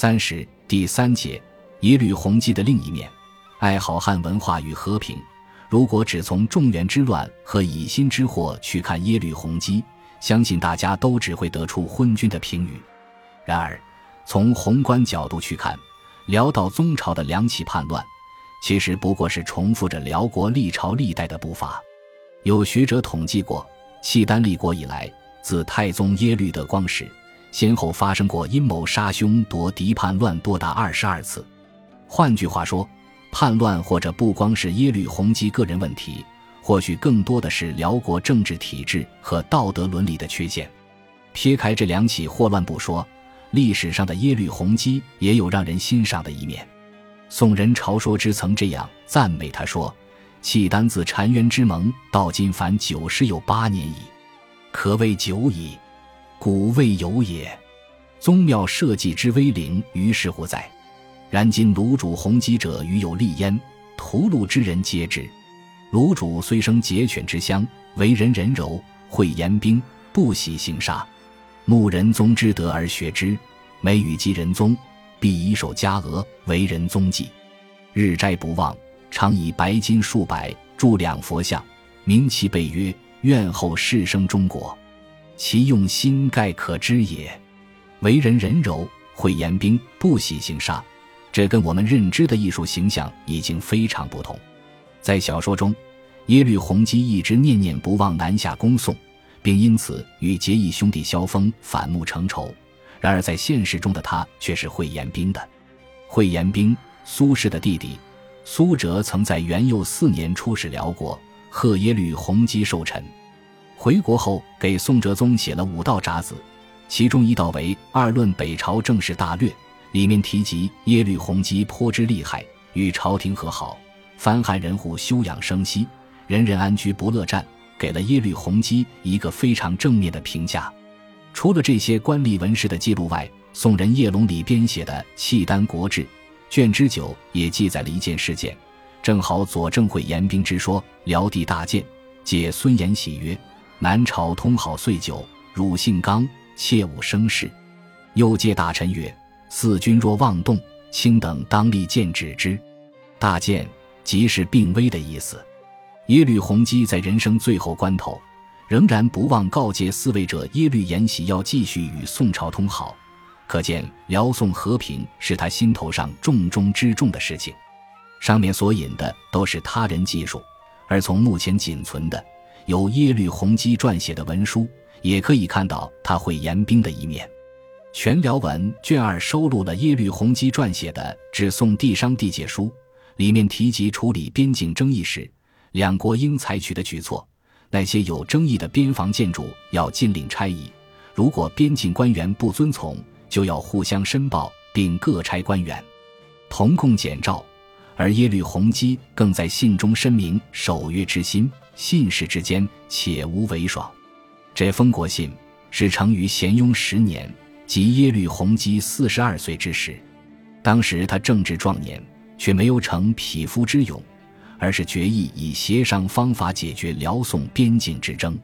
三十第三节耶律洪基的另一面，爱好汉文化与和平。如果只从中原之乱和以心之祸去看耶律洪基，相信大家都只会得出昏君的评语。然而，从宏观角度去看，辽道宗朝的两起叛乱，其实不过是重复着辽国历朝历代的步伐。有学者统计过，契丹立国以来，自太宗耶律德光时。先后发生过阴谋杀兄夺嫡叛乱多达二十二次。换句话说，叛乱或者不光是耶律洪基个人问题，或许更多的是辽国政治体制和道德伦理的缺陷。撇开这两起祸乱不说，历史上的耶律洪基也有让人欣赏的一面。宋人朝说之曾这样赞美他说：“契丹自澶渊之盟到今凡九十有八年矣，可谓久矣。”古未有也，宗庙社稷之威灵于是乎在。然今卢主弘基者与有立焉，屠戮之人皆知。卢主虽生节犬之乡，为人仁柔，会言兵，不喜行杀。慕仁宗之德而学之，每与及仁宗，必以手加额，为人宗祭。日斋不忘，常以白金数百铸两佛像，名其备曰：“愿后世生中国。”其用心盖可知也，为人仁柔，会言兵，不喜行杀，这跟我们认知的艺术形象已经非常不同。在小说中，耶律洪基一直念念不忘南下攻宋，并因此与结义兄弟萧峰反目成仇。然而在现实中的他却是会言兵的。会言兵，苏轼的弟弟，苏辙曾在元佑四年出使辽国，贺耶律洪基寿辰。回国后，给宋哲宗写了五道札子，其中一道为《二论北朝政事大略》，里面提及耶律洪基颇之厉害，与朝廷和好，藩汉人户休养生息，人人安居不乐战，给了耶律洪基一个非常正面的评价。除了这些官吏文士的记录外，宋人叶龙里编写的《契丹国志》卷之九也记载了一件事件，正好佐证会言兵之说。辽帝大建，解孙延喜曰。南朝通好岁久，汝姓刚，切勿生事。又借大臣曰：“四君若妄动，卿等当立谏止之。”大谏即是病危的意思。耶律洪基在人生最后关头，仍然不忘告诫四位者耶律延禧要继续与宋朝通好，可见辽宋和平是他心头上重中之重的事情。上面所引的都是他人记述，而从目前仅存的。由耶律洪基撰写的文书，也可以看到他会言兵的一面。全辽文卷二收录了耶律洪基撰写的《致宋帝商地界书》，里面提及处理边境争议时，两国应采取的举措。那些有争议的边防建筑要禁令拆移，如果边境官员不遵从，就要互相申报并各拆官员，同共检诏。而耶律洪基更在信中申明守约之心。信使之间且无为爽。这封国信是成于咸雍十年，即耶律洪基四十二岁之时。当时他正值壮年，却没有逞匹夫之勇，而是决意以协商方法解决辽宋边境之争。